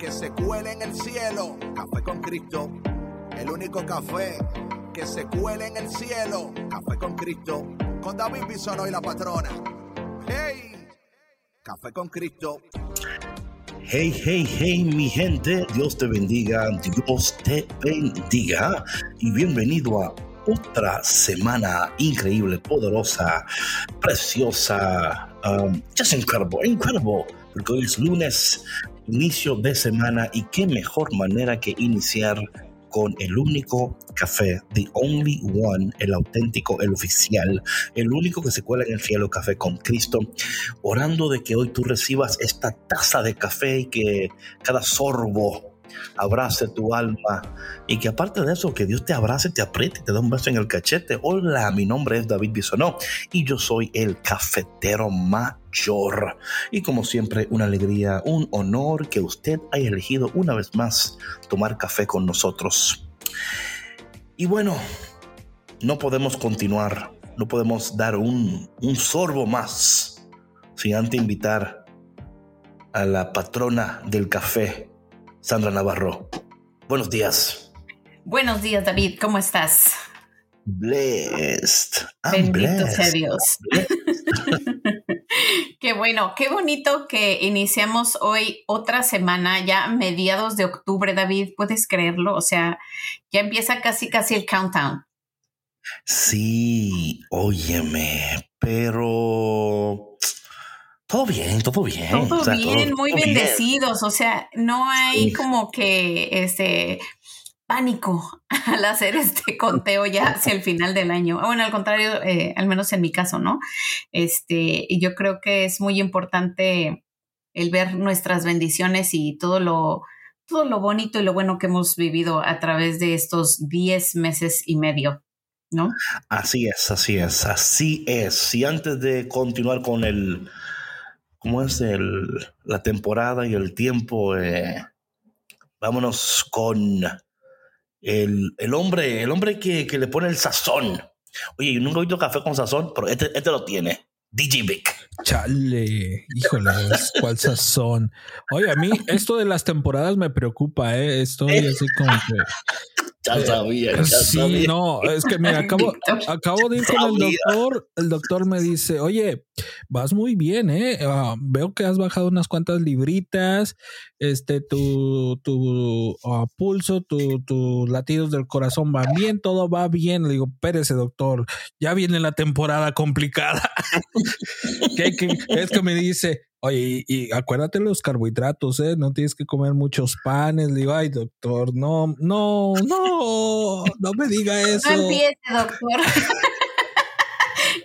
que se cuele en el cielo. Café con Cristo. El único café que se cuele en el cielo. Café con Cristo. Con David Bisonó y la patrona. ¡Hey! Café con Cristo. Hey, hey, hey, mi gente, Dios te bendiga, Dios te bendiga y bienvenido a otra semana increíble, poderosa, preciosa, um, just incredible, incredible, porque hoy es lunes, inicio de semana y qué mejor manera que iniciar con el único café, the only one, el auténtico, el oficial, el único que se cuela en el cielo, café con Cristo, orando de que hoy tú recibas esta taza de café y que cada sorbo abrace tu alma y que aparte de eso, que Dios te abrace, te apriete te da un beso en el cachete. Hola, mi nombre es David Bisonó y yo soy el cafetero mayor. Y como siempre, una alegría, un honor que usted haya elegido una vez más tomar café con nosotros. Y bueno, no podemos continuar, no podemos dar un, un sorbo más sin antes invitar a la patrona del café, Sandra Navarro. Buenos días. Buenos días, David. ¿Cómo estás? Blessed. I'm Bendito blessed. sea Dios. qué bueno, qué bonito que iniciamos hoy otra semana, ya mediados de octubre, David. ¿Puedes creerlo? O sea, ya empieza casi, casi el countdown. Sí, óyeme, pero todo bien, todo bien. Todo o sea, bien, todo, muy todo bendecidos. Bien. O sea, no hay sí. como que este pánico al hacer este conteo ya hacia el final del año. Bueno, al contrario, eh, al menos en mi caso, ¿no? Este, y yo creo que es muy importante el ver nuestras bendiciones y todo lo, todo lo bonito y lo bueno que hemos vivido a través de estos 10 meses y medio. ¿No? Así es, así es, así es. Y antes de continuar con el, cómo es el, la temporada y el tiempo, eh, vámonos con el, el, hombre, el hombre que, que, le pone el sazón. Oye, yo nunca he visto café con sazón, pero este, este lo tiene. DJ Vic. Chale, híjole, cuál sazón. Oye, a mí esto de las temporadas me preocupa, ¿eh? Estoy así como que. Ya sabía, ya sí, sabía. no, es que mira, acabo, acabo de ir con el doctor. El doctor me dice, oye, vas muy bien, ¿eh? Uh, veo que has bajado unas cuantas libritas, este, tu, tu uh, pulso, tus tu latidos del corazón van bien, todo va bien. Le digo, espérese, doctor, ya viene la temporada complicada. que, que, es que me dice, Oye, y, y, acuérdate los carbohidratos, ¿eh? No tienes que comer muchos panes. Le digo, ay, doctor, no, no, no, no me diga eso. No empiece, doctor.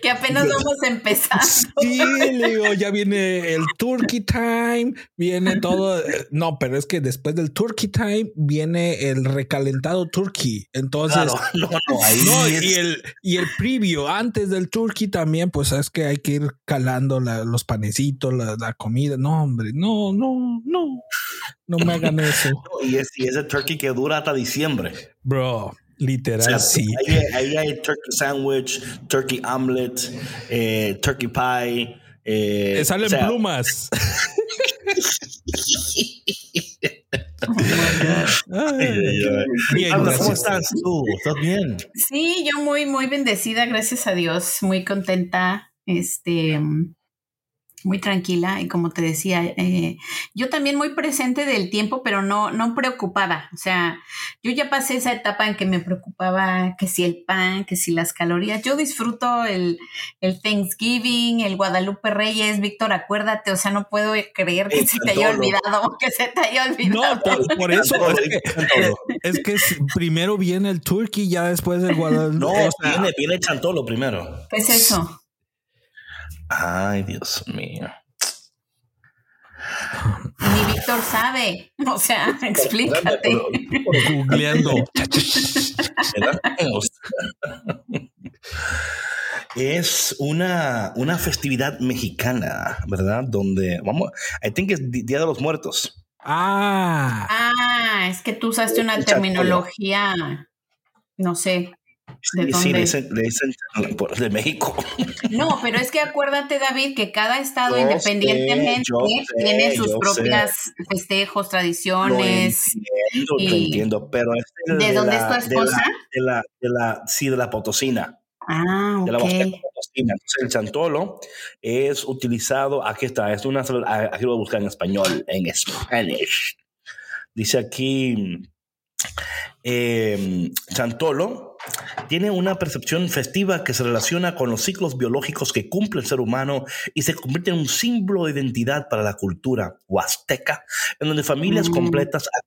que apenas vamos a empezar. Sí, le digo, ya viene el turkey time, viene todo. No, pero es que después del turkey time viene el recalentado turkey. Entonces, claro, no, no, ahí no es... y, el, y el previo antes del turkey también, pues es que hay que ir calando la, los panecitos, la, la, comida. No, hombre, no, no, no. No me hagan eso. y, es, y ese turkey que dura hasta diciembre. Bro, Literal, o sea, sí. Ahí, ahí, hay turkey sandwich, turkey omelet, eh, turkey pie. Eh, Te salen o sea, plumas. oh ay, ay, ay. Bien, ¿Cómo estás tú? ¿Estás bien? Sí, yo muy, muy bendecida, gracias a Dios, muy contenta. Este, muy tranquila y como te decía, eh, yo también muy presente del tiempo, pero no, no preocupada. O sea, yo ya pasé esa etapa en que me preocupaba que si el pan, que si las calorías. Yo disfruto el, el Thanksgiving, el Guadalupe Reyes, Víctor, acuérdate, o sea, no puedo creer que se te haya olvidado, que se te haya olvidado. No, por, por eso es que, es que, primero viene el turkey, ya después el Guadalupe. No, o sea, viene, chantolo primero. ¿Qué es eso? Ay, Dios mío. Ni Víctor sabe. O sea, explícate. Googleando. es una, una festividad mexicana, ¿verdad? Donde, vamos, I think es Día de los Muertos. Ah. Ah, es que tú usaste una terminología, no sé. ¿De sí, le dicen, de México. No, pero es que acuérdate, David, que cada estado independientemente tiene sus propias festejos, tradiciones. Lo entiendo, y... entiendo, pero ¿De, dónde es tu esposa? De la, de la, sí, de la Potosina. Ah, de la Potosina. Entonces, el chantolo es utilizado, aquí está, es una, aquí lo voy a buscar en español, en Spanish. Dice aquí, eh, chantolo tiene una percepción festiva que se relaciona con los ciclos biológicos que cumple el ser humano y se convierte en un símbolo de identidad para la cultura huasteca, en donde familias mm. completas al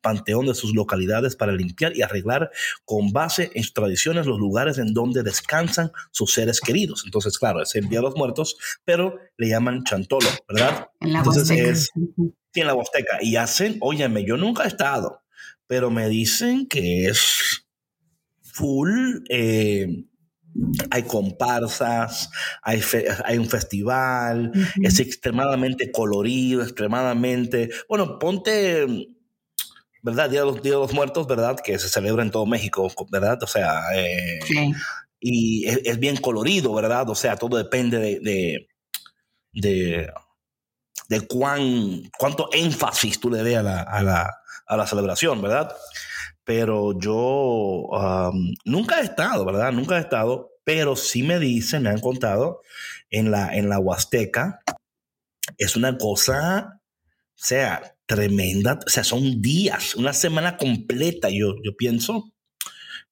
panteón de sus localidades para limpiar y arreglar con base en sus tradiciones los lugares en donde descansan sus seres queridos. Entonces, claro, es el Día de los Muertos, pero le llaman chantolo, ¿verdad? En la Entonces Huasteca. es en la Huasteca y hacen, óyeme, yo nunca he estado, pero me dicen que es full. Eh, hay comparsas, hay, fe, hay un festival, uh -huh. es extremadamente colorido, extremadamente. Bueno, ponte, ¿verdad? Día de los, Día de los Muertos, ¿verdad? Que se celebra en todo México, ¿verdad? O sea, eh, sí. y es, es, bien colorido, ¿verdad? O sea, todo depende de, de, de, de cuán, cuánto énfasis tú le des a la, a la, a la celebración, ¿verdad? Pero yo nunca he estado, ¿verdad? Nunca he estado, pero sí me dicen, me han contado, en la, en la Huasteca, es una cosa, o sea, tremenda, o sea, son días, una semana completa, yo, yo pienso.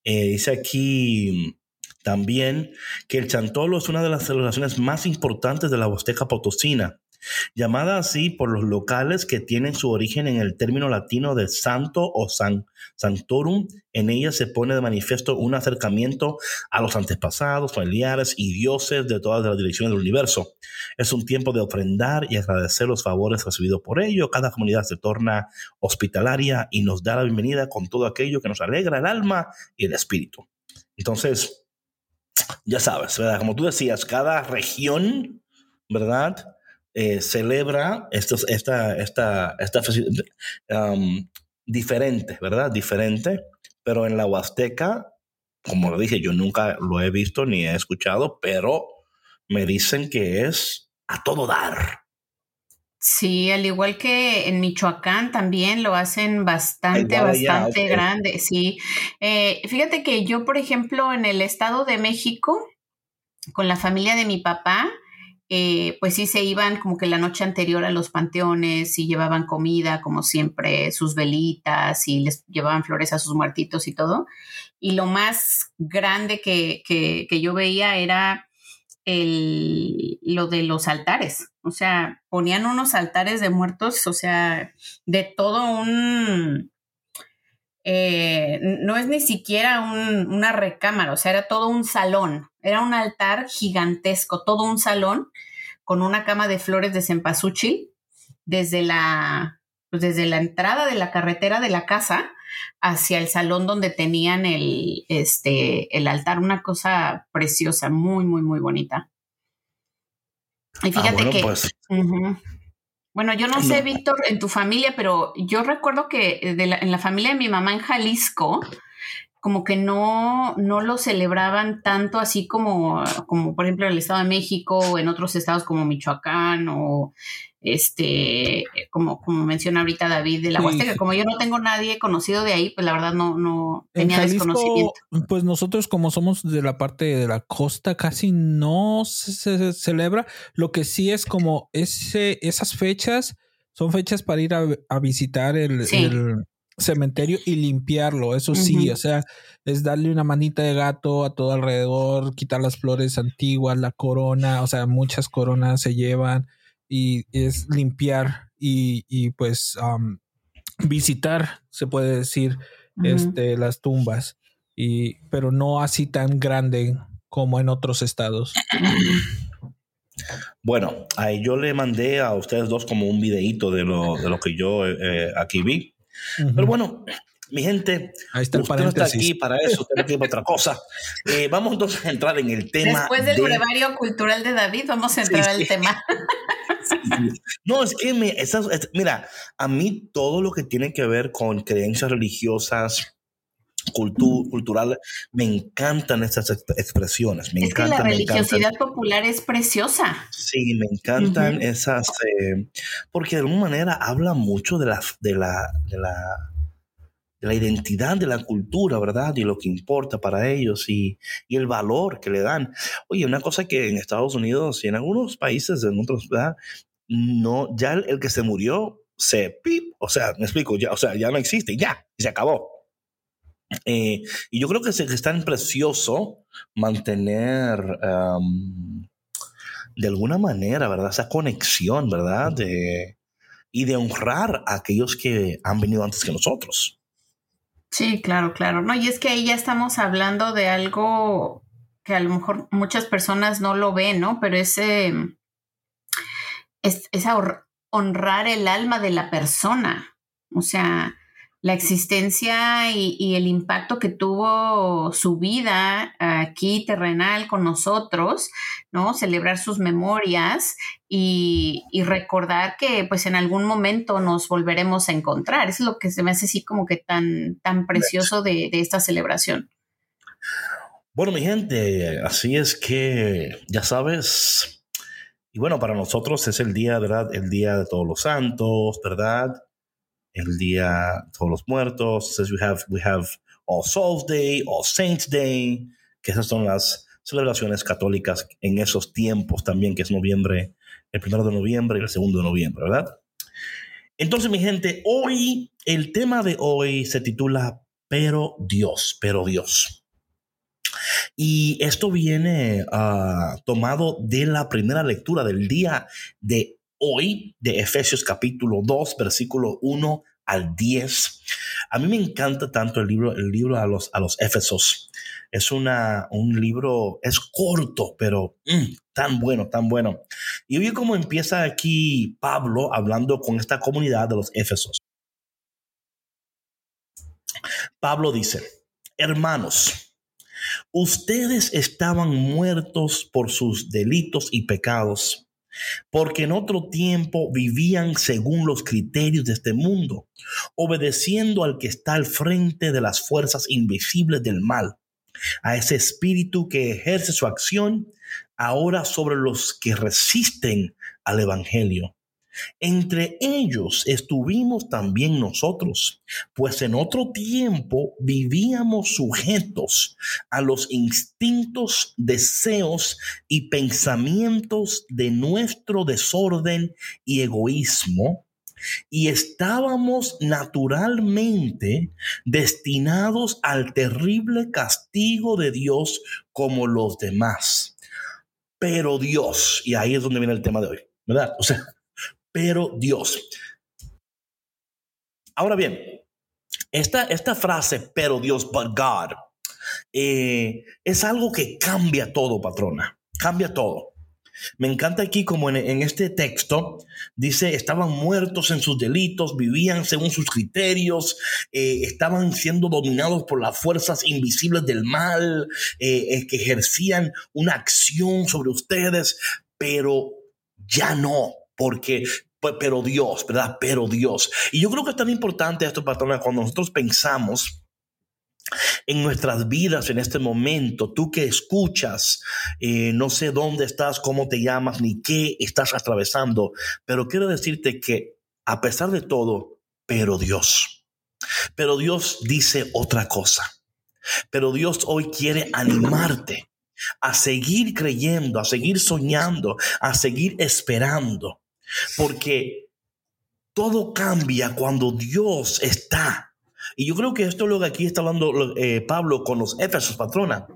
Eh, dice aquí también que el chantolo es una de las celebraciones más importantes de la Huasteca Potosina llamada así por los locales que tienen su origen en el término latino de santo o san, santorum. En ella se pone de manifiesto un acercamiento a los antepasados, familiares y dioses de todas las direcciones del universo. Es un tiempo de ofrendar y agradecer los favores recibidos por ello. Cada comunidad se torna hospitalaria y nos da la bienvenida con todo aquello que nos alegra el alma y el espíritu. Entonces, ya sabes, ¿verdad? Como tú decías, cada región, ¿verdad? Eh, celebra estos, esta, esta, esta um, diferente, ¿verdad? Diferente, pero en la Huasteca, como lo dije, yo nunca lo he visto ni he escuchado, pero me dicen que es a todo dar. Sí, al igual que en Michoacán también lo hacen bastante, allá, bastante grande. Sí, Eh, fíjate que yo, por ejemplo, en el Estado de México, con la familia de mi papá, eh, pues sí se iban como que la noche anterior a los panteones y llevaban comida, como siempre, sus velitas y les llevaban flores a sus muertitos y todo. Y lo más grande que, que, que yo veía era el, lo de los altares. O sea, ponían unos altares de muertos, o sea, de todo un... eh, no es ni siquiera un, una recámara, o sea, era todo un salón, era un altar gigantesco, todo un salón con una cama de flores de cempasúchil desde la, pues desde la entrada de la carretera de la casa hacia el salón donde tenían el, este, el altar, una cosa preciosa, muy, muy, muy bonita. Y fíjate ah, bueno, que... pues. Bueno, yo no sé. Víctor, en tu familia, pero yo recuerdo que de la- en la familia de mi mamá en Jalisco, como que no, no lo celebraban tanto así como, como, por ejemplo, en el Estado de México o en otros estados como Michoacán o este, como, como menciona ahorita David de la Sí. Huasteca. Como yo no tengo nadie conocido de ahí, pues la verdad no, no En tenía Jalisco, desconocimiento. pues nosotros como somos de la parte de la costa, casi no se, se celebra. Lo que sí es como ese, esas fechas son fechas para ir a, a visitar el, Sí. el cementerio y limpiarlo. Eso sí, o sea, es darle una manita de gato a todo alrededor, quitar las flores antiguas, la corona, o sea, muchas coronas se llevan y es limpiar y, y pues am, visitar, se puede decir, este, las tumbas, y, pero no así tan grande como en otros estados. Bueno, ahí yo le mandé a ustedes dos como un videíto de lo, de lo que yo eh, aquí vi. Pero bueno, mi gente, Ahí está el no está aquí para eso, usted no tiene otra cosa. Eh, vamos entonces a entrar en el tema. Después del brevario cultural de David, vamos a entrar al tema. No, es que me, mira, a mí todo lo que tiene que ver con creencias religiosas, cultural, me encantan estas expresiones. Me es que la religiosidad popular es preciosa. Sí, me encantan esas, eh, porque de alguna manera habla mucho de la, de la, de la de la identidad de la cultura, ¿verdad? Y lo que importa para ellos y, el valor que le dan. Oye, una cosa que en Estados Unidos y en algunos países, en otros, ¿verdad? No, ya el, que se murió se pip, o sea, me explico, ya, o sea, ya no existe, ya, se acabó. Eh, y yo creo que es, tan precioso mantener de alguna manera, ¿verdad? Esa conexión, ¿verdad? De, y de honrar a aquellos que han venido antes que nosotros. Sí, claro, claro. No, y es que ahí ya estamos hablando de algo que a lo mejor muchas personas no lo ven, ¿no? Pero ese es, es honrar el alma de la persona. O sea, la existencia y, el impacto que tuvo su vida aquí terrenal con nosotros, ¿no? Celebrar sus memorias y, recordar que pues en algún momento nos volveremos a encontrar. Es lo que se me hace así como que tan, tan precioso de, de esta celebración. Bueno, mi gente, así es que ya sabes, y bueno, para nosotros es el día, ¿verdad? El día de todos los santos, ¿verdad? El día todos los muertos. Says we have, we have All Souls Day, All Saints Day, que esas son las celebraciones católicas en esos tiempos también, que es noviembre, el primero de noviembre y el segundo de noviembre, ¿verdad? Entonces, mi gente, hoy, el tema de hoy se titula Pero Dios, pero Dios. Y esto viene uh, tomado de la primera lectura del día de hoy de Efesios capítulo 2, versículo 1 al 10. A mí me encanta tanto el libro, el libro a los, a los Éfesos. Es una, un libro, es corto, pero mm, tan bueno, tan bueno. Y oye cómo empieza aquí Pablo hablando con esta comunidad de los Éfesos. Pablo dice, hermanos, ustedes estaban muertos por sus delitos y pecados porque en otro tiempo vivían según los criterios de este mundo, obedeciendo al que está al frente de las fuerzas invisibles del mal, a ese espíritu que ejerce su acción ahora sobre los que resisten al Evangelio. Entre ellos estuvimos también nosotros, pues en otro tiempo vivíamos sujetos a los instintos, deseos y pensamientos de nuestro desorden y egoísmo, y estábamos naturalmente destinados al terrible castigo de Dios como los demás. Pero Dios, y ahí es donde viene el tema de hoy, ¿verdad? O sea, pero Dios. Ahora bien, esta, esta frase, pero Dios, but God, eh, es algo que cambia todo, patrona, cambia todo. Me encanta aquí como en, este texto dice, estaban muertos en sus delitos, vivían según sus criterios, eh, estaban siendo dominados por las fuerzas invisibles del mal, eh, que ejercían una acción sobre ustedes, pero ya no, porque pero Dios, ¿verdad? Pero Dios. Y yo creo que es tan importante esto, patrona, cuando nosotros pensamos en nuestras vidas en este momento, tú que escuchas, eh, no sé dónde estás, cómo te llamas, ni qué estás atravesando, pero quiero decirte que a pesar de todo, pero Dios, pero Dios dice otra cosa, pero Dios hoy quiere animarte a seguir creyendo, a seguir soñando, a seguir esperando. Porque todo cambia cuando Dios está. Y yo creo que esto es lo aquí está hablando eh, Pablo con los Éfesos, patrona.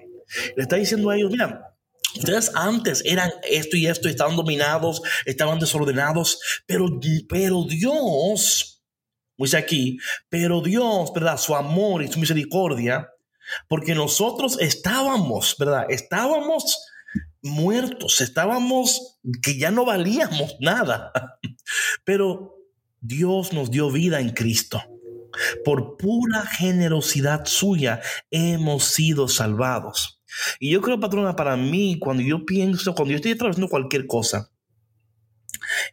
Le está diciendo a ellos, mira, ustedes antes eran esto y esto, estaban dominados, estaban desordenados, pero, pero Dios, dice aquí, pero Dios, ¿verdad? Su amor y su misericordia, porque nosotros estábamos, ¿verdad? Estábamos muertos, estábamos que ya no valíamos nada. Pero Dios nos dio vida en Cristo. Por pura generosidad suya hemos sido salvados. Y yo creo, patrona, para mí, cuando yo pienso, cuando yo estoy atravesando cualquier cosa,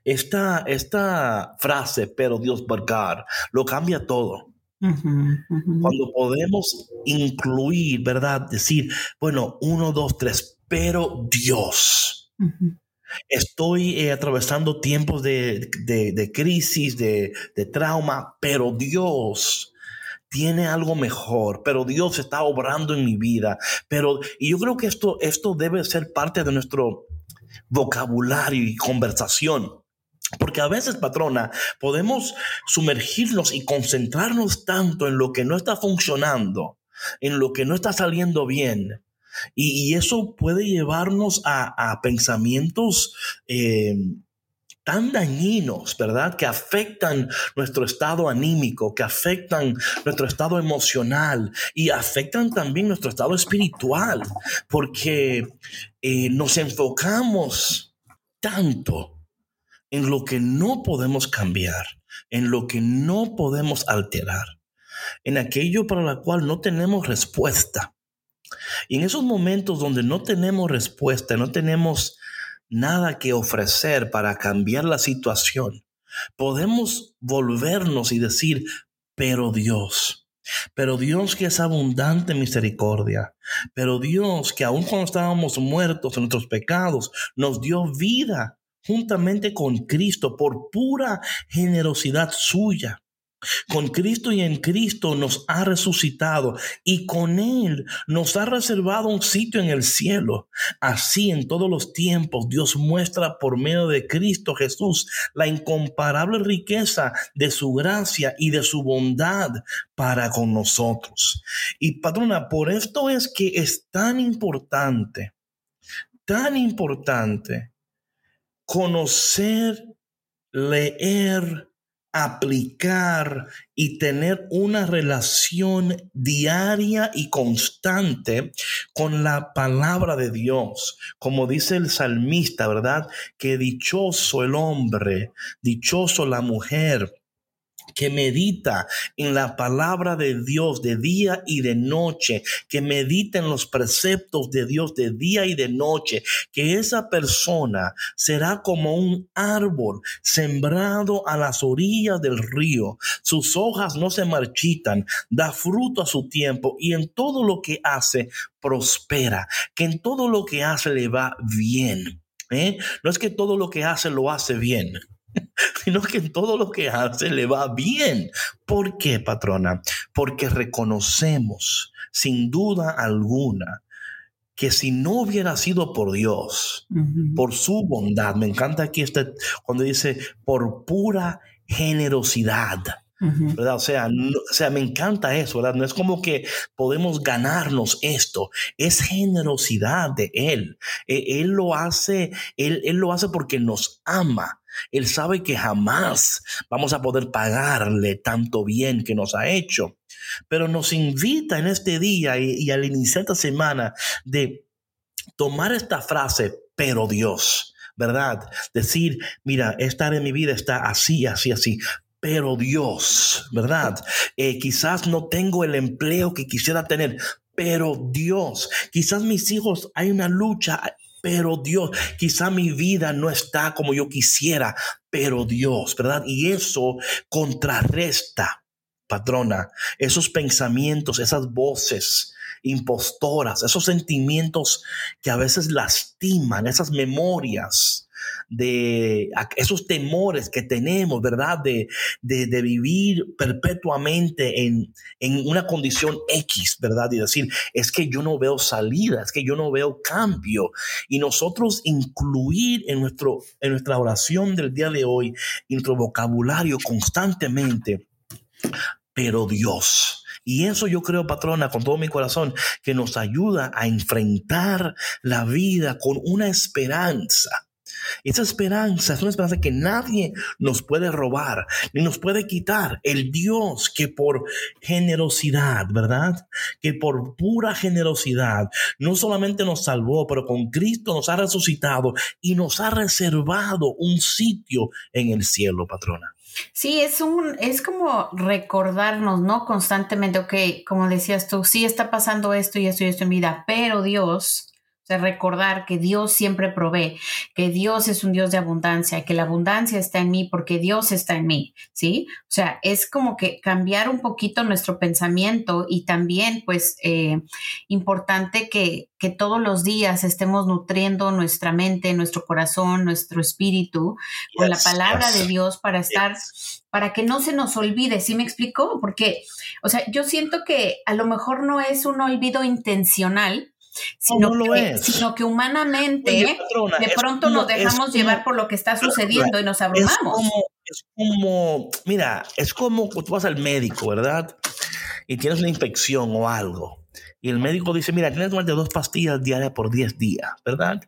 esta, esta frase, pero Dios God, lo cambia todo. Cuando podemos incluir, ¿verdad? Decir, bueno, uno, dos, tres, pero Dios. Estoy eh, atravesando tiempos de, crisis, de, de, trauma, pero Dios tiene algo mejor, pero Dios está obrando en mi vida. Pero, y yo creo que esto, esto debe ser parte de nuestro vocabulario y conversación. Porque a veces, patrona, podemos sumergirnos y concentrarnos tanto en lo que no está funcionando, en lo que no está saliendo bien. Y, eso puede llevarnos a, pensamientos eh, tan dañinos, ¿verdad? Que afectan nuestro estado anímico, que afectan nuestro estado emocional y afectan también nuestro estado espiritual, porque eh, nos enfocamos tanto en lo que no podemos cambiar, en lo que no podemos alterar, en aquello para lo cual no tenemos respuesta. Y en esos momentos donde no tenemos respuesta, no tenemos nada que ofrecer para cambiar la situación, podemos volvernos y decir, pero Dios, pero Dios que es abundante misericordia, pero Dios que aun cuando estábamos muertos en nuestros pecados, nos dio vida juntamente con Cristo por pura generosidad suya. Con Cristo y en Cristo nos ha resucitado y con Él nos ha reservado un sitio en el cielo. Así en todos los tiempos Dios muestra por medio de Cristo Jesús la incomparable riqueza de su gracia y de su bondad para con nosotros. Y patrona, por esto es que es tan importante, tan importante conocer, leer, aplicar y tener una relación diaria y constante con la palabra de Dios. Como dice el salmista, ¿verdad? Que dichoso el hombre, dichoso la mujer que medita en la palabra de Dios de día y de noche, que medita en los preceptos de Dios de día y de noche, que esa persona será como un árbol sembrado a las orillas del río. Sus hojas no se marchitan, da fruto a su tiempo y en todo lo que hace prospera, que en todo lo que hace le va bien. ¿eh? No es que todo lo que hace lo hace bien sino que en todo lo que hace le va bien. ¿Por qué, patrona? Porque reconocemos, sin duda alguna, que si no hubiera sido por Dios, por su bondad, me encanta aquí este, cuando dice, por pura generosidad. ¿Verdad? O sea, o sea, me encanta eso, ¿verdad? No es como que podemos ganarnos esto, es generosidad de Él. E, él, lo hace, él, él lo hace porque nos ama. Él sabe que jamás vamos a poder pagarle tanto bien que nos ha hecho. Pero nos invita en este día y, al iniciar esta semana de tomar esta frase, pero Dios, ¿verdad? Decir, mira, esta de mi vida está así, así, así. Pero Dios, ¿verdad? Eh, quizás no tengo el empleo que quisiera tener, pero Dios, quizás mis hijos, hay una lucha pero Dios, quizá mi vida no está como yo quisiera, pero Dios, ¿verdad? Y eso contrarresta, patrona, esos pensamientos, esas voces impostoras, esos sentimientos que a veces lastiman, esas memorias de esos temores que tenemos, ¿verdad? De, de, vivir perpetuamente en, en, una condición X, ¿verdad? Y decir, es que yo no veo salida, es que yo no veo cambio. Y nosotros incluir en, nuestro, en nuestra oración del día de hoy, en nuestro vocabulario constantemente, pero Dios. Y eso yo creo, patrona, con todo mi corazón, que nos ayuda a enfrentar la vida con una esperanza Esa esperanza es una esperanza que nadie nos puede robar ni nos puede quitar. El Dios que por generosidad, ¿verdad? Que por pura generosidad no solamente nos salvó, pero con Cristo nos ha resucitado y nos ha reservado un sitio en el cielo, patrona. Sí, es un, es como recordarnos, ¿no? Constantemente, ok, como decías tú, sí está pasando esto y esto y esto en vida, pero Dios recordar que Dios siempre provee, que Dios es un Dios de abundancia, que la abundancia está en mí porque Dios está en mí, ¿sí? O sea, es como que cambiar un poquito nuestro pensamiento y también, pues, eh, importante que, que todos los días estemos nutriendo nuestra mente, nuestro corazón, nuestro espíritu con la palabra de Dios para estar... para que no se nos olvide, ¿sí me explico? Porque, o sea, yo siento que a lo mejor no es un olvido intencional, sino, que, sino que humanamente de pronto nos dejamos llevar por lo que está sucediendo y nos abrumamos. Es como, mira, es como tú vas al médico, ¿verdad? Y tienes una infección o algo. Y el médico dice, mira, tienes que tomarte dos pastillas diarias por 10 días, ¿verdad?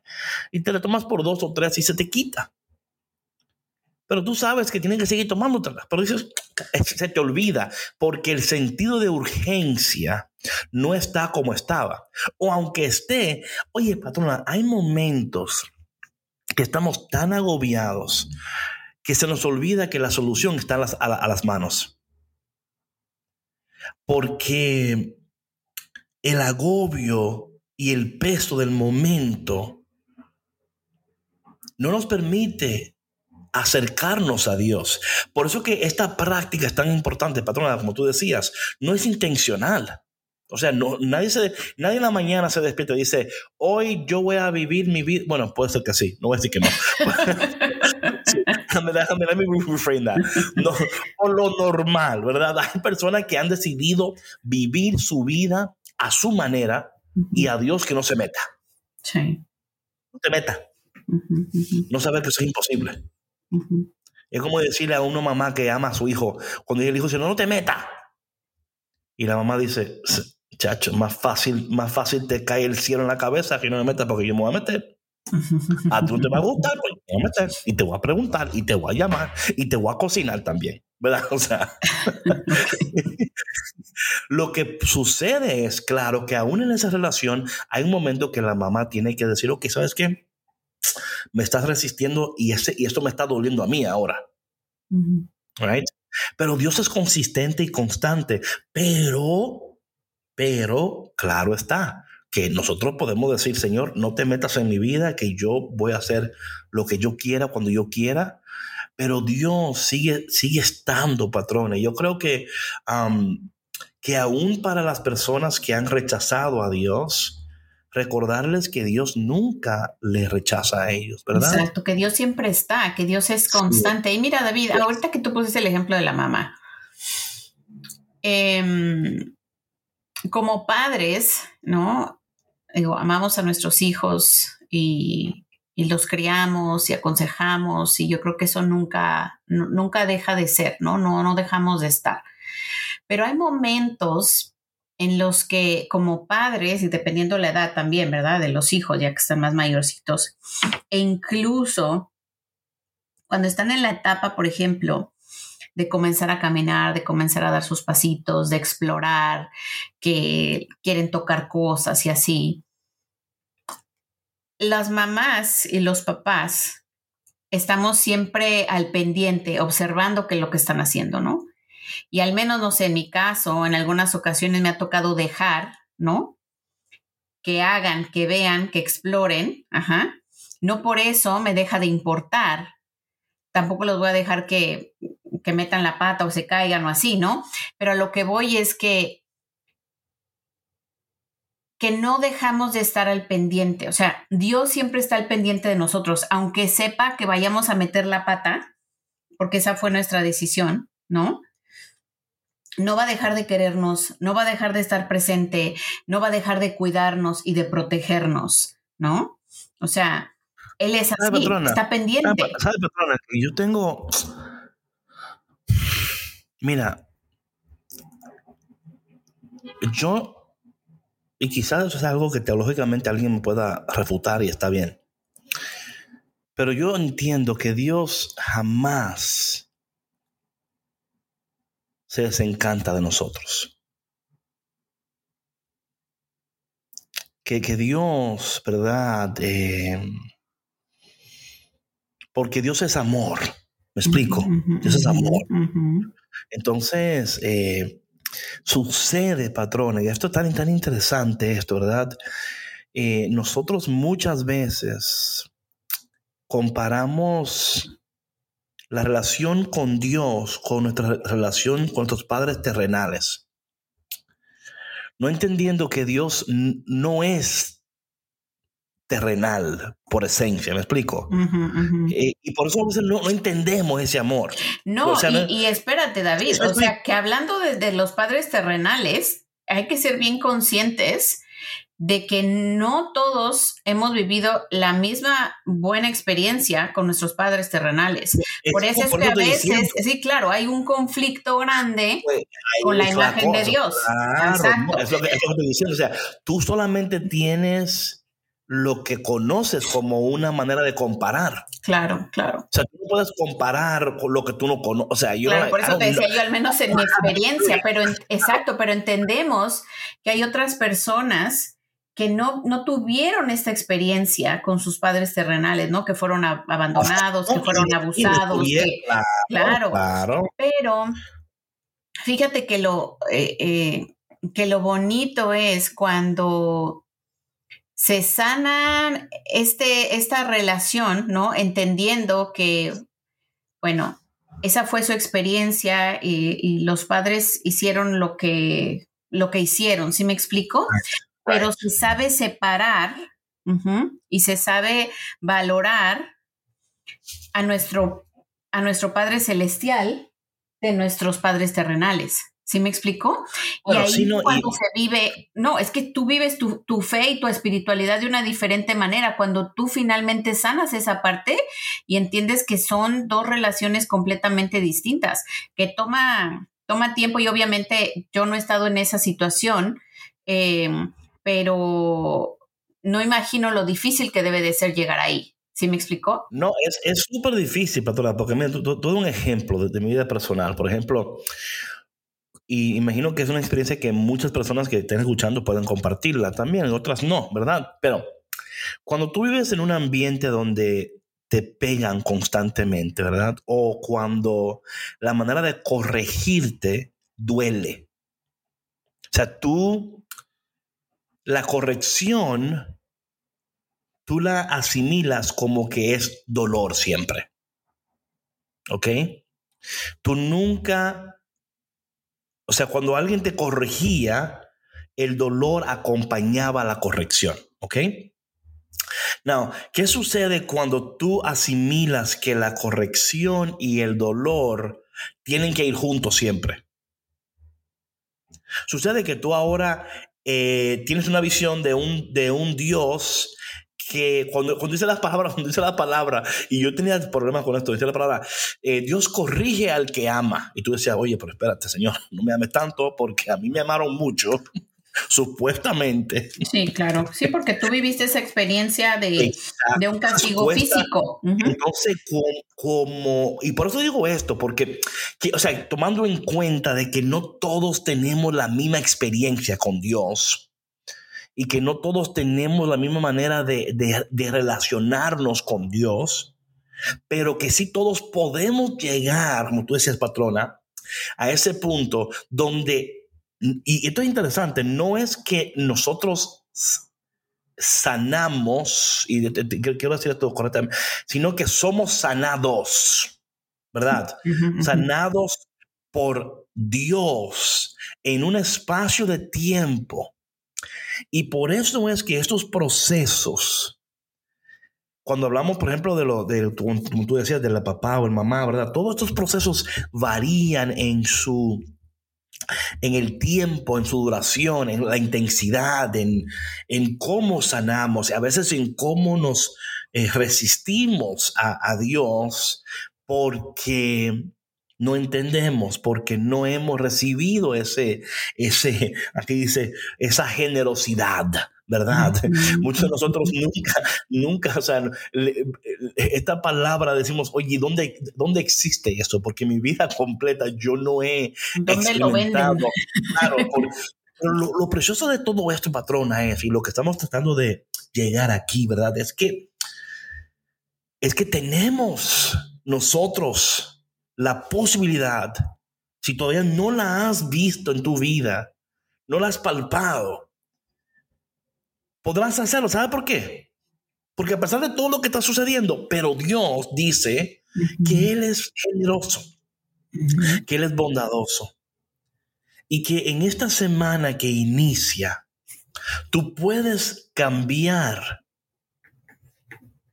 Y te la tomas por dos o tres y se te quita. Pero tú sabes que tienes que seguir tomando, pero dices, se te olvida, porque el sentido de urgencia no está como estaba. O aunque esté, oye, patrona, hay momentos que estamos tan agobiados que se nos olvida que la solución está a las manos. Porque el agobio y el peso del momento no nos permite acercarnos a Dios. Por eso que esta práctica es tan importante, patrona, como tú decías, no es intencional. O sea, no, nadie, se, nadie en la mañana se despierta y dice, hoy yo voy a vivir mi vida. Bueno, puede ser que sí, no voy a decir que no. déjame, déjame, reframe that. No, o lo normal, ¿verdad? Hay personas que han decidido vivir su vida a su manera y a Dios que no se meta. Sí. No te meta. No saber que eso es imposible. Es como decirle a una mamá que ama a su hijo, cuando el hijo dice, no, no te metas. Y la mamá dice, chacho, más fácil, más fácil te cae el cielo en la cabeza que no me metas porque yo me voy a meter. A ti no te va a gustar, pues me voy a meter. Y te voy a preguntar, y te voy a llamar, y te voy a cocinar también. ¿Verdad? O sea, lo que sucede es, claro, que aún en esa relación hay un momento que la mamá tiene que decir, ok, ¿sabes qué? Me estás resistiendo y, ese, y esto me está doliendo a mí ahora. right? Pero Dios es consistente y constante, pero, pero, claro está, que nosotros podemos decir, Señor, no te metas en mi vida, que yo voy a hacer lo que yo quiera cuando yo quiera, pero Dios sigue, sigue estando, patrón. Y yo creo que, que aún para las personas que han rechazado a Dios, recordarles que Dios nunca les rechaza a ellos, ¿verdad? Exacto, que Dios siempre está, que Dios es constante. Y mira, David, ahorita que tú pusiste el ejemplo de la mamá, em, como padres, ¿no? Digo, amamos a nuestros hijos y, y, los criamos y aconsejamos y yo creo que eso nunca, nunca deja de ser, ¿no? No, no dejamos de estar. Pero hay momentos en los que como padres, y dependiendo la edad también, ¿verdad? De los hijos, ya que están más mayorcitos, e incluso cuando están en la etapa, por ejemplo, de comenzar a caminar, de comenzar a dar sus pasitos, de explorar, que quieren tocar cosas y así. Las mamás y los papás estamos siempre al pendiente, observando qué es lo que están haciendo, ¿no? Y al menos, no sé, en mi caso, en algunas ocasiones me ha tocado dejar, ¿no? Que hagan, que vean, que exploren, ajá. No por eso me deja de importar. Tampoco los voy a dejar que, que metan la pata o se caigan o así, ¿no? Pero a lo que voy es que que no dejamos de estar al pendiente. O sea, Dios siempre está al pendiente de nosotros, aunque sepa que vayamos a meter la pata, porque esa fue nuestra decisión, ¿no? No va a dejar de querernos, no va a dejar de estar presente, no va a dejar de cuidarnos y de protegernos, ¿no? O sea, él es así, está pendiente. ¿Sabe, patrona? Yo tengo. Mira, yo. Y quizás eso es algo que teológicamente alguien me pueda refutar y está bien. Pero yo entiendo que Dios jamás se desencanta de nosotros. Que, que Dios, ¿verdad? Eh, porque Dios es amor. ¿Me explico? Dios es amor. Entonces, eh, sucede, patrones, y esto es tan, tan interesante, esto, ¿verdad? Eh, nosotros muchas veces comparamos la relación con Dios con nuestra relación con nuestros padres terrenales. No entendiendo que Dios no es terrenal por esencia, ¿me explico? Eh, y por eso a veces no, entendemos ese amor. No, y, espérate, David, o sea, que hablando de, los padres terrenales, hay que ser bien conscientes de que no todos hemos vivido la misma buena experiencia con nuestros padres terrenales. por eso es que a veces, sí, claro, hay un conflicto grande pues, con la imagen de Dios. Claro, es lo que estoy diciendo. O sea, tú solamente tienes lo que conoces como una manera de comparar. Claro, claro. O sea, tú no puedes comparar con lo que tú no conoces. O sea, yo. Claro, por eso te decía yo, al menos en mi experiencia, pero exacto, pero entendemos que hay otras personas que no, no tuvieron esta experiencia con sus padres terrenales, ¿no? Que fueron abandonados, que fueron abusados. claro, claro, Pero fíjate que lo, eh, eh, que lo bonito es cuando se sana este, esta relación, ¿no? Entendiendo que, bueno, esa fue su experiencia y, los padres hicieron lo que, lo que hicieron, ¿sí me explico? Pero se sabe separar y se sabe valorar a nuestro, a nuestro Padre Celestial de nuestros padres terrenales. ¿Sí me explico? y ahí cuando se vive, no, es que tú vives tu, fe y tu espiritualidad de una diferente manera. Cuando tú finalmente sanas esa parte y entiendes que son dos relaciones completamente distintas, que toma, toma tiempo y obviamente yo no he estado en esa situación, em, pero no imagino lo difícil que debe de ser llegar ahí. ¿Sí me explicó? No, es súper difícil, Patora, porque mira, todo un ejemplo de, de mi vida personal. Por ejemplo, y imagino que es una experiencia que muchas personas que estén escuchando pueden compartirla también, otras no, ¿verdad? Pero cuando tú vives en un ambiente donde te pegan constantemente, ¿verdad? O cuando la manera de corregirte duele. O sea, tú, la corrección, tú la asimilas como que es dolor siempre. ¿Ok? Tú nunca o sea, cuando alguien te corregía, el dolor acompañaba la corrección, ¿ok? Now, ¿qué sucede cuando tú asimilas que la corrección y el dolor tienen que ir juntos siempre? Sucede que tú ahora eh, tienes una visión de un, de un Dios que cuando, cuando dice las palabras, cuando dice la palabra, y yo tenía problemas con esto, dice la palabra, eh, Dios corrige al que ama. Y tú decías, oye, pero espérate, Señor, no me ames tanto porque a mí me amaron mucho, supuestamente. Sí, claro. Sí, porque tú viviste esa experiencia de, de un castigo físico. Entonces, como, y por eso digo esto, porque, o sea, tomando en cuenta de que no todos tenemos la misma experiencia con Dios, y que no todos tenemos la misma manera de, relacionarnos con Dios, pero que sí todos podemos llegar, como tú decías, patrona, a ese punto donde, y esto es interesante, no es que nosotros sanamos, y quiero decir esto correctamente, sino que somos sanados, ¿verdad? Sanados por Dios en un espacio de tiempo y por eso es que estos procesos, cuando hablamos, por ejemplo, de lo de, como tú decías, de la papá o el mamá, ¿verdad? Todos estos procesos varían en su en el tiempo, en su duración, en la intensidad, en, en cómo sanamos, a veces en cómo nos eh, resistimos a, a Dios, porque no entendemos porque no hemos recibido ese, ese, aquí dice, esa generosidad, ¿verdad? Muchos de nosotros nunca, nunca, o sea, esta palabra decimos, oye, ¿dónde, ¿dónde existe eso? Porque mi vida completa yo no he experimentado. Claro, lo, lo, precioso de todo esto, patrona, es, y lo que estamos tratando de llegar aquí, ¿verdad? Es que, es que tenemos nosotros la posibilidad, si todavía no la has visto en tu vida, no la has palpado, podrás hacerlo. ¿Sabe por qué? Porque a pesar de todo lo que está sucediendo, pero Dios dice que Él es generoso, que Él es bondadoso. Y que en esta semana que inicia, tú puedes cambiar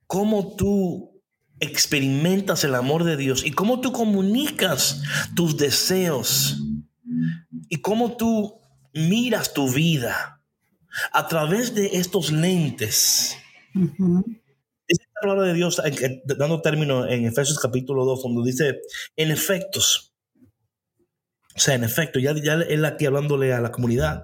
cómo tú experimentas el amor de Dios y cómo tú comunicas tus deseos y cómo tú miras tu vida a través de estos lentes. Dice la palabra de Dios, dando término en Efesios capítulo 2, donde dice, en efectos, o sea, en efecto, ya, ya él aquí hablándole a la comunidad.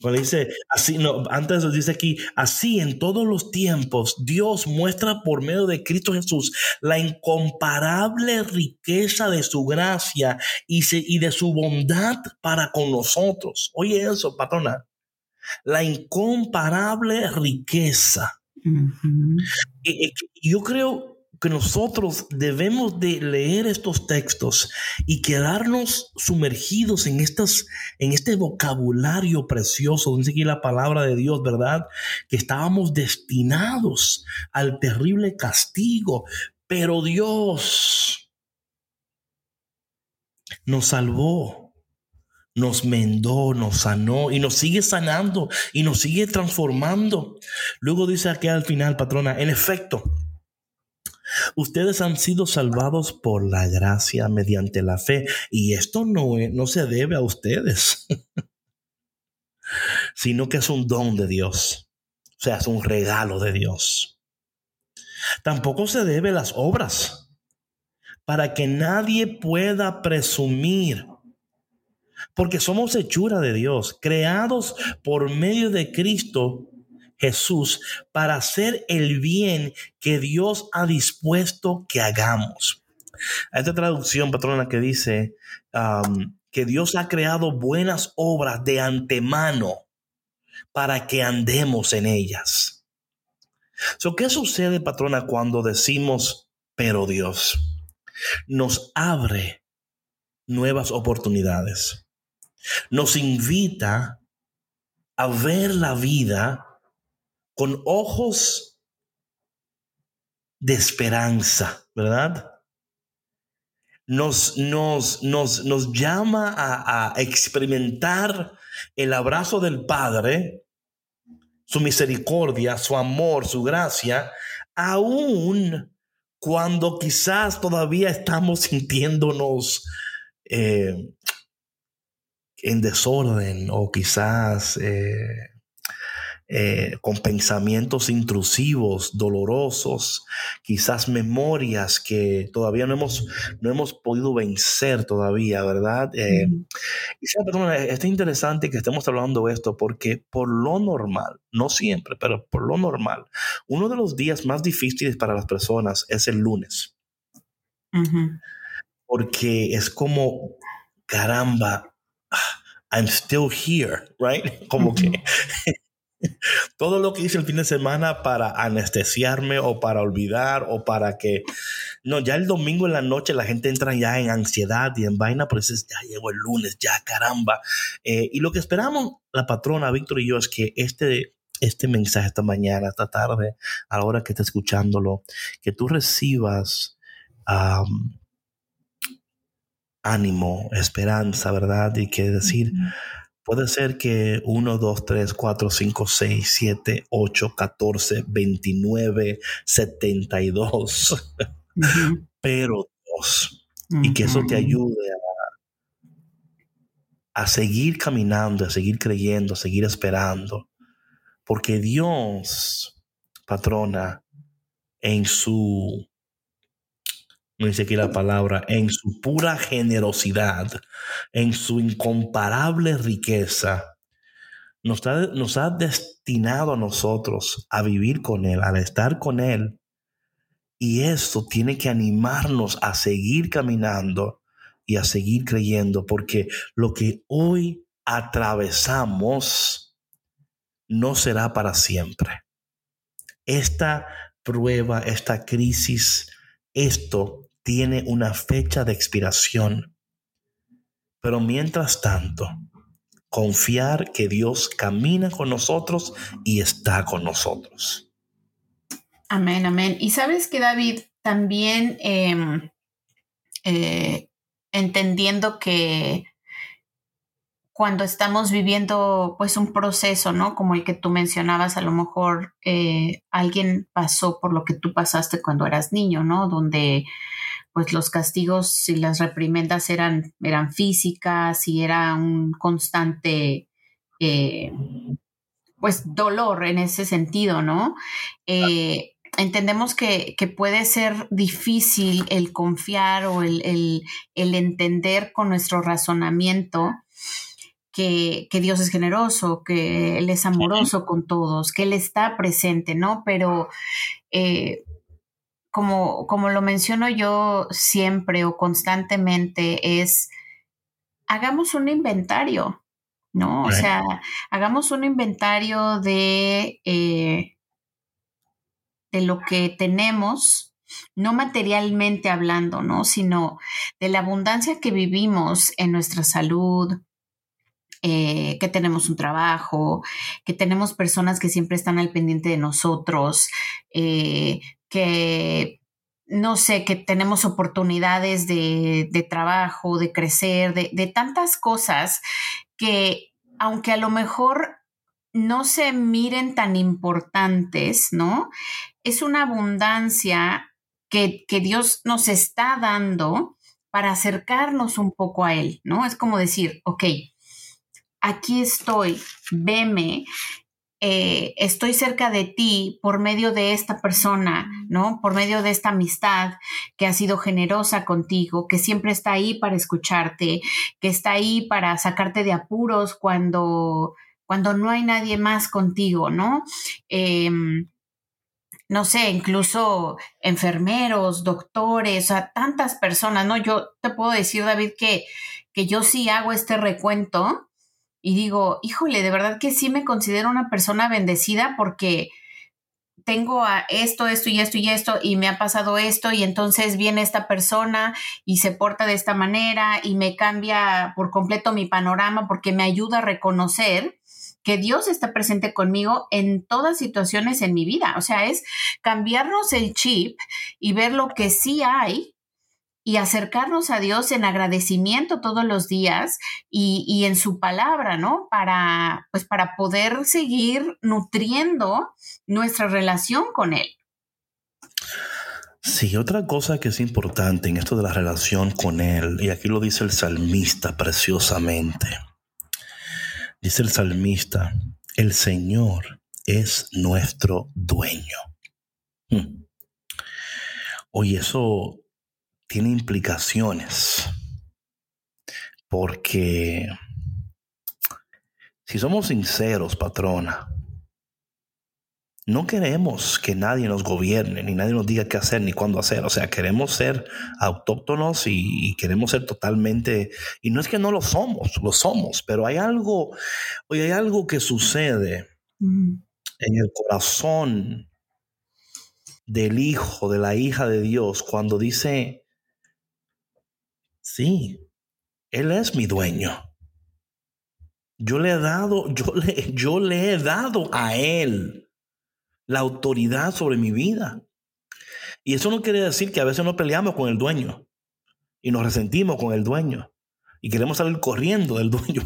Cuando dice así, no, antes dice aquí, así en todos los tiempos, Dios muestra por medio de Cristo Jesús la incomparable riqueza de su gracia y, y de su bondad para con nosotros. Oye eso, patrona la incomparable riqueza. y, yo creo que nosotros debemos de leer estos textos y quedarnos sumergidos en, estas, en este vocabulario precioso, dice aquí la palabra de Dios, ¿verdad? Que estábamos destinados al terrible castigo, pero Dios nos salvó nos mendó, nos sanó y nos sigue sanando y nos sigue transformando. Luego dice aquí al final, patrona, en efecto, ustedes han sido salvados por la gracia mediante la fe y esto no, no se debe a ustedes, sino que es un don de Dios, o sea, es un regalo de Dios. Tampoco se debe a las obras para que nadie pueda presumir porque somos hechura de Dios, creados por medio de Cristo Jesús para hacer el bien que Dios ha dispuesto que hagamos. esta traducción, patrona, que dice um, que Dios ha creado buenas obras de antemano para que andemos en ellas. ¿Qué sucede, patrona, cuando decimos, pero Dios nos abre nuevas oportunidades? Nos invita a ver la vida con ojos de esperanza, ¿verdad? Nos, nos, nos, nos llama a, experimentar el abrazo del Padre, su misericordia, su amor, su gracia, aún cuando quizás todavía estamos sintiéndonos eh, en desorden o quizás eh, eh, con pensamientos intrusivos, dolorosos, quizás memorias que todavía no hemos, no hemos podido vencer todavía, ¿verdad? Eh, y es interesante que estemos hablando de esto porque por lo normal, no siempre, pero por lo normal, uno de los días más difíciles para las personas es el lunes. Porque es como, caramba, I'm still here, right? Como que todo lo que hice el fin de semana para anestesiarme o para olvidar o para que, no, ya el domingo en la noche la gente entra ya en ansiedad y en vaina, pero dices, ya llegó el lunes, ya caramba. Eh, y lo que esperamos la patrona, Víctor y yo, es que este, este mensaje esta mañana, esta tarde, a la hora que estés escuchándolo, que tú recibas ánimo, esperanza, ¿verdad? Y que decir, puede ser que 1, 2, 3, 4, 5, 6, 7, 8, 14, 29, 72, pero dos. Y que eso te ayude a, a seguir caminando, a seguir creyendo, a seguir esperando. Porque Dios, patrona, en su dice aquí la palabra, en su pura generosidad, en su incomparable riqueza, nos ha, nos ha destinado a nosotros a vivir con Él, a estar con Él. Y esto tiene que animarnos a seguir caminando y a seguir creyendo, porque lo que hoy atravesamos no será para siempre. Esta prueba, esta crisis, esto tiene una fecha de expiración. Pero mientras tanto, confiar que Dios camina con nosotros y está con nosotros. Amén, amén. Y sabes que David, también em, eh, entendiendo que cuando estamos viviendo pues un proceso, ¿no? Como el que tú mencionabas, a lo mejor eh, alguien pasó por lo que tú pasaste cuando eras niño, ¿no? Donde pues los castigos y las reprimendas eran, eran físicas y era un constante, eh, pues, dolor en ese sentido, ¿no? Eh, entendemos que, puede ser difícil el confiar o el, el, entender con nuestro razonamiento que, que, Dios es generoso, que Él es amoroso con todos, que Él está presente, ¿no? Pero eh, como, como lo menciono yo siempre o constantemente, es hagamos un inventario, ¿no? O sea, hagamos un inventario de, eh, de lo que tenemos, no materialmente hablando, ¿no? Sino de la abundancia que vivimos en nuestra salud, eh, que tenemos un trabajo, que tenemos personas que siempre están al pendiente de nosotros, eh, que no sé, que tenemos oportunidades de, trabajo, de crecer, de, de, tantas cosas que aunque a lo mejor no se miren tan importantes, ¿no? Es una abundancia que, que Dios nos está dando para acercarnos un poco a Él, ¿no? Es como decir, ok, aquí estoy, veme, eh, estoy cerca de ti por medio de esta persona, ¿no? Por medio de esta amistad que ha sido generosa contigo, que siempre está ahí para escucharte, que está ahí para sacarte de apuros cuando, cuando no hay nadie más contigo, ¿no? Em, no sé, incluso enfermeros, doctores, o sea, tantas personas, ¿no? Yo te puedo decir, David, que, que yo sí hago este recuento y digo, híjole, de verdad que sí me considero una persona bendecida porque tengo a esto, esto y esto y esto y me ha pasado esto y entonces viene esta persona y se porta de esta manera y me cambia por completo mi panorama porque me ayuda a reconocer que Dios está presente conmigo en todas situaciones en mi vida. O sea, es cambiarnos el chip y ver lo que sí hay y acercarnos a Dios en agradecimiento todos los días y, en su palabra, ¿no? Para, pues para poder seguir nutriendo nuestra relación con Él. Sí, otra cosa que es importante en esto de la relación con Él, y aquí lo dice el salmista preciosamente, dice el salmista, el Señor es nuestro dueño. Hmm. Oye, eso tiene implicaciones. Porque si somos sinceros, patrona, no queremos que nadie nos gobierne, ni nadie nos diga qué hacer, ni cuándo hacer. O sea, queremos ser autóctonos y, queremos ser totalmente... Y no es que no lo somos, lo somos, pero hay algo, oye, hay algo que sucede en el corazón del hijo, de la hija de Dios, cuando dice, Sí, Él es mi dueño. Yo le he dado, yo le, yo le he dado a Él la autoridad sobre mi vida. Y eso no quiere decir que a veces no peleamos con el dueño y nos resentimos con el dueño y queremos salir corriendo del dueño,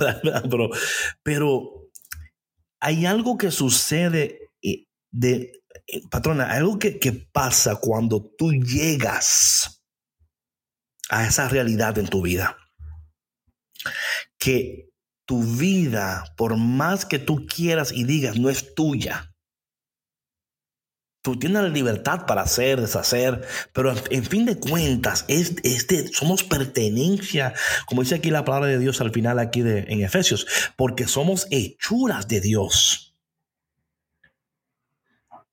pero, pero hay algo que sucede de, patrona, algo que, que pasa cuando tú llegas a esa realidad en tu vida. Que tu vida, por más que tú quieras y digas, no es tuya. Tú tienes la libertad para hacer, deshacer, pero en fin de cuentas, es, este, somos pertenencia, como dice aquí la palabra de Dios al final aquí de, en Efesios, porque somos hechuras de Dios.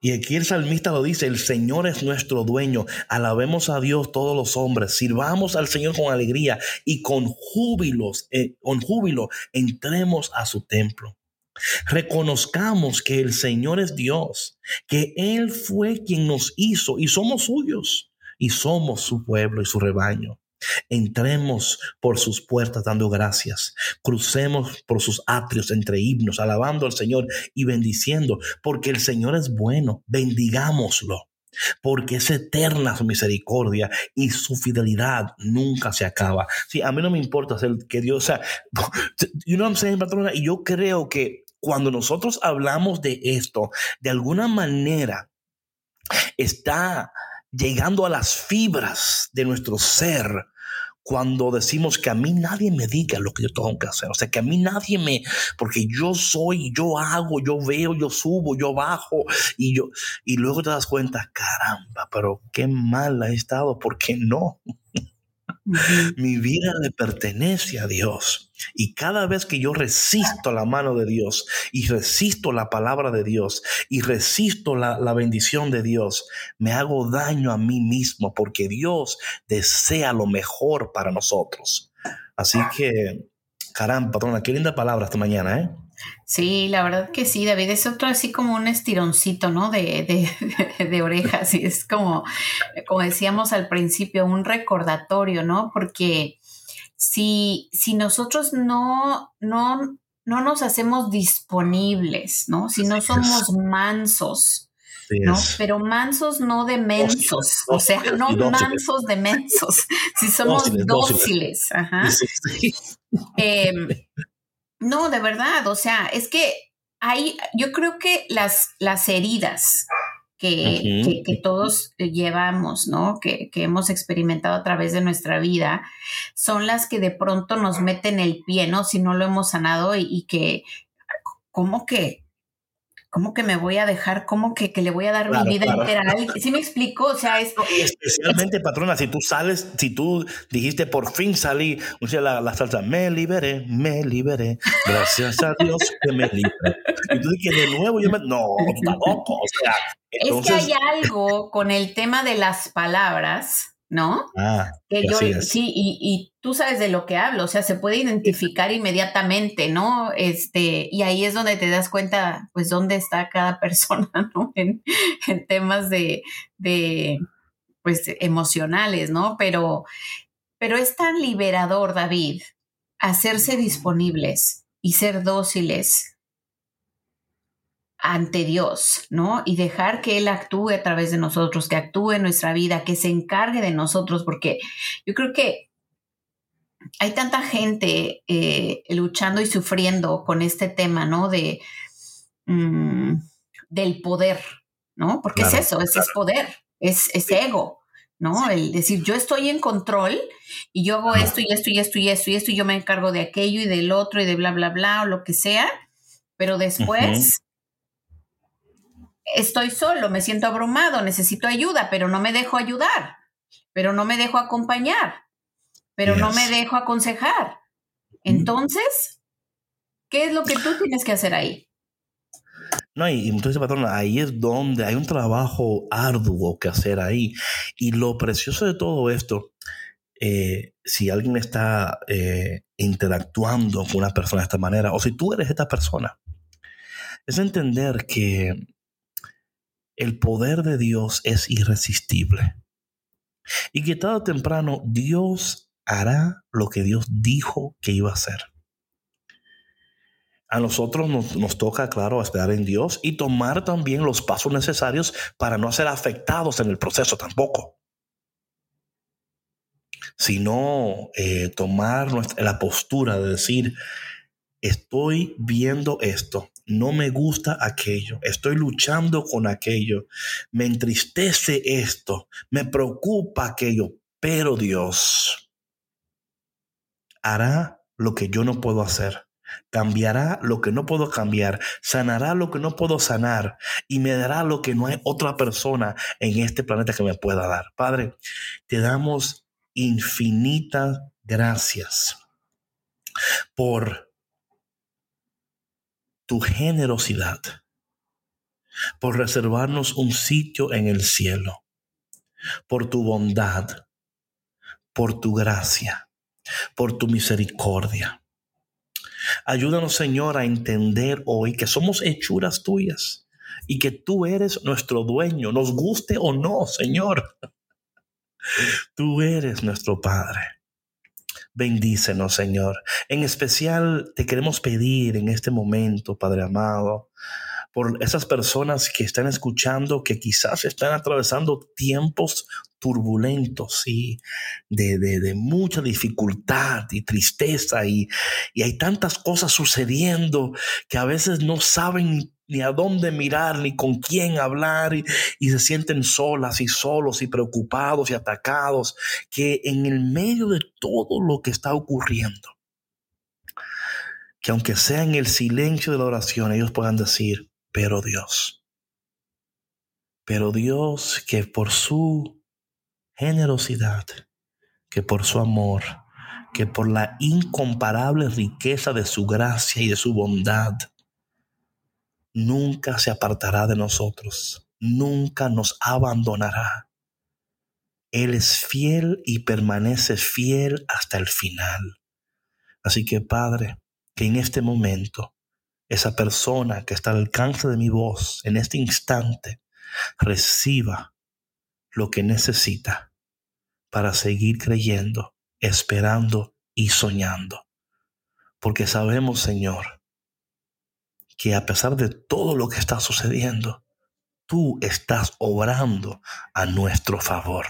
Y aquí el salmista lo dice, el Señor es nuestro dueño, alabemos a Dios todos los hombres, sirvamos al Señor con alegría y con júbilos, eh, con júbilo entremos a su templo. Reconozcamos que el Señor es Dios, que Él fue quien nos hizo y somos suyos y somos su pueblo y su rebaño. Entremos por sus puertas dando gracias. Crucemos por sus atrios entre himnos, alabando al Señor y bendiciendo, porque el Señor es bueno. Bendigámoslo porque es eterna su misericordia y su fidelidad nunca se acaba. Sí, a mí no me importa ser que Dios, sea, you know what I'm saying, y yo creo que cuando nosotros hablamos de esto, de alguna manera está llegando a las fibras de nuestro ser cuando decimos que a mí nadie me diga lo que yo tengo que hacer. O sea, que a mí nadie me, porque yo soy, yo hago, yo veo, yo subo, yo bajo y yo, y luego te das cuenta, caramba, pero qué mal ha estado, porque no. Mi vida le pertenece a Dios. Y cada vez que yo resisto la mano de Dios y resisto la palabra de Dios y resisto la, bendición de Dios, me hago daño a mí mismo porque Dios desea lo mejor para nosotros. Así que, caramba, patrona, qué linda palabra esta mañana, ¿eh? Sí, la verdad que sí, David, es otro así como un estironcito, ¿no? De, de, orejas, y es como, como decíamos al principio, un recordatorio, ¿no? Porque si, si nosotros no, no, no nos hacemos disponibles, ¿no? Si no somos mansos, ¿no? Pero mansos no de mensos, o sea, no mansos de mensos, si somos dóciles, ajá. Em, no, de verdad, o sea, es que hay, yo creo que las, las heridas que, que, todos llevamos, ¿no? Que, que, hemos experimentado a través de nuestra vida, son las que de pronto nos meten el pie, ¿no? Si no lo hemos sanado y, y que, ¿cómo que? ¿Cómo que me voy a dejar? ¿Cómo que, que le voy a dar mi vida entera a alguien? ¿Sí me explico? O sea, es... Especialmente, patrona, si tú sales, si tú dijiste por fin salí, o sea, la, la salsa, me liberé, me liberé, gracias a Dios que me liberé. Y tú dices, de nuevo yo me... No, loco, o sea... Es que hay algo con el tema de las palabras ¿no? Ah, que yo, sí, y, y, tú sabes de lo que hablo, o sea, se puede identificar inmediatamente, ¿no? Este, y ahí es donde te das cuenta, pues, dónde está cada persona, ¿no? En, en temas de, de, pues, emocionales, ¿no? Pero, pero es tan liberador, David, hacerse disponibles y ser dóciles ante Dios, ¿no? Y dejar que Él actúe a través de nosotros, que actúe en nuestra vida, que se encargue de nosotros, porque yo creo que hay tanta gente eh, luchando y sufriendo con este tema, ¿no? De mm, del poder, ¿no? Porque es eso, es, poder, es, es ego, ¿no? El decir, yo estoy en control y yo hago esto y esto y esto y esto y esto y yo me encargo de aquello y del otro y de bla, bla, bla o lo que sea, pero después estoy solo, me siento abrumado, necesito ayuda, pero no me dejo ayudar, pero no me dejo acompañar, pero no me dejo aconsejar. Entonces, ¿qué es lo que tú tienes que hacer ahí? No, y, entonces, patrón, ahí es donde hay un trabajo arduo que hacer ahí. Y lo precioso de todo esto, eh, si alguien está eh, interactuando con una persona de esta manera, o si tú eres esta persona, es entender que el poder de Dios es irresistible. Y que tarde o temprano Dios hará lo que Dios dijo que iba a hacer. A nosotros nos, toca, claro, esperar en Dios y tomar también los pasos necesarios para no ser afectados en el proceso tampoco. Sino eh, tomar la postura de decir, estoy viendo esto, no me gusta aquello, estoy luchando con aquello, me entristece esto, me preocupa aquello, pero Dios hará lo que yo no puedo hacer, cambiará lo que no puedo cambiar, sanará lo que no puedo sanar y me dará lo que no hay otra persona en este planeta que me pueda dar. Padre, te damos infinitas gracias por tu generosidad, por reservarnos un sitio en el cielo, por tu bondad, por tu gracia, por tu misericordia. Ayúdanos, Señor, a entender hoy que somos hechuras tuyas y que tú eres nuestro dueño, nos guste o no, Señor. Tú eres nuestro Padre. Bendícenos, Señor. En especial te queremos pedir en este momento, Padre amado, por esas personas que están escuchando, que quizás están atravesando tiempos turbulentos y de, mucha dificultad y tristeza y, y, hay tantas cosas sucediendo que a veces no saben ni a dónde mirar ni con quién hablar y, y se sienten solas y solos y preocupados y atacados que en el medio de todo lo que está ocurriendo que aunque sea en el silencio de la oración ellos puedan decir pero Dios pero Dios que por su generosidad, que por su amor, que por la incomparable riqueza de su gracia y de su bondad, nunca se apartará de nosotros, nunca nos abandonará. Él es fiel y permanece fiel hasta el final. Así que Padre, que en este momento esa persona que está al alcance de mi voz en este instante reciba lo que necesita para seguir creyendo, esperando y soñando. Porque sabemos, Señor, que a pesar de todo lo que está sucediendo, tú estás obrando a nuestro favor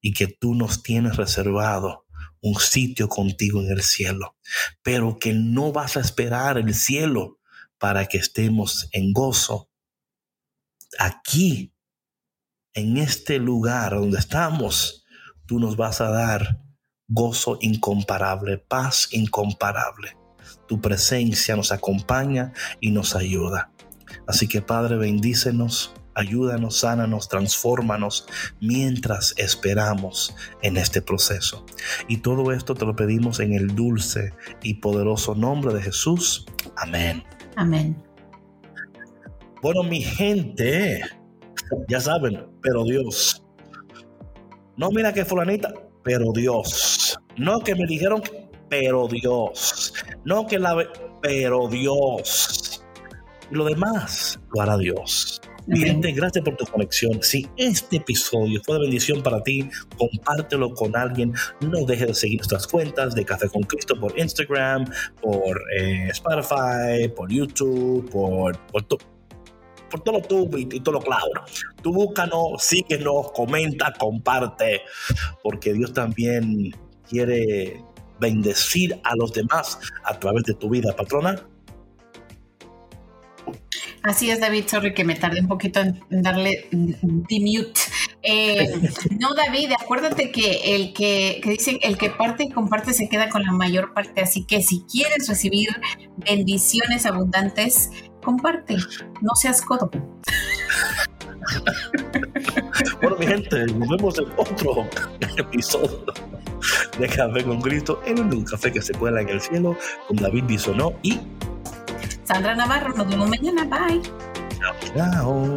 y que tú nos tienes reservado un sitio contigo en el cielo, pero que no vas a esperar el cielo para que estemos en gozo. Aquí, en este lugar donde estamos, tú nos vas a dar gozo incomparable, paz incomparable. Tu presencia nos acompaña y nos ayuda. Así que Padre, bendícenos, ayúdanos, sánanos, transfórmanos mientras esperamos en este proceso. Y todo esto te lo pedimos en el dulce y poderoso nombre de Jesús. Amén. Amén. Bueno, mi gente, ya saben, pero Dios no, mira que fulanita, pero Dios. No que me dijeron, pero Dios. No que la, pero Dios. Y lo demás lo hará Dios. Mi gente, gracias por tu conexión. Si este episodio fue de bendición para ti, compártelo con alguien. No dejes de seguir nuestras cuentas de Café con Cristo por Instagram, por eh, Spotify, por YouTube, por, por, por todo tú y, y todo lo claro. Tú búscanos, síguenos, comenta, comparte, porque Dios también quiere bendecir a los demás a través de tu vida, patrona. Así es, David, sorry que me tardé un poquito en darle demute. Eh, no, David, acuérdate que el que, que, dicen el que parte y comparte se queda con la mayor parte. Así que si quieres recibir bendiciones abundantes, comparte, no seas codo. Bueno, mi gente, nos vemos en otro episodio de Café con Cristo en un café que se cuela en el cielo con David Bisonó y Sandra Navarro. Nos vemos mañana. Bye. Chao.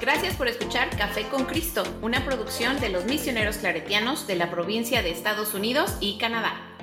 Gracias por escuchar Café con Cristo, una producción de los misioneros claretianos de la provincia de Estados Unidos y Canadá.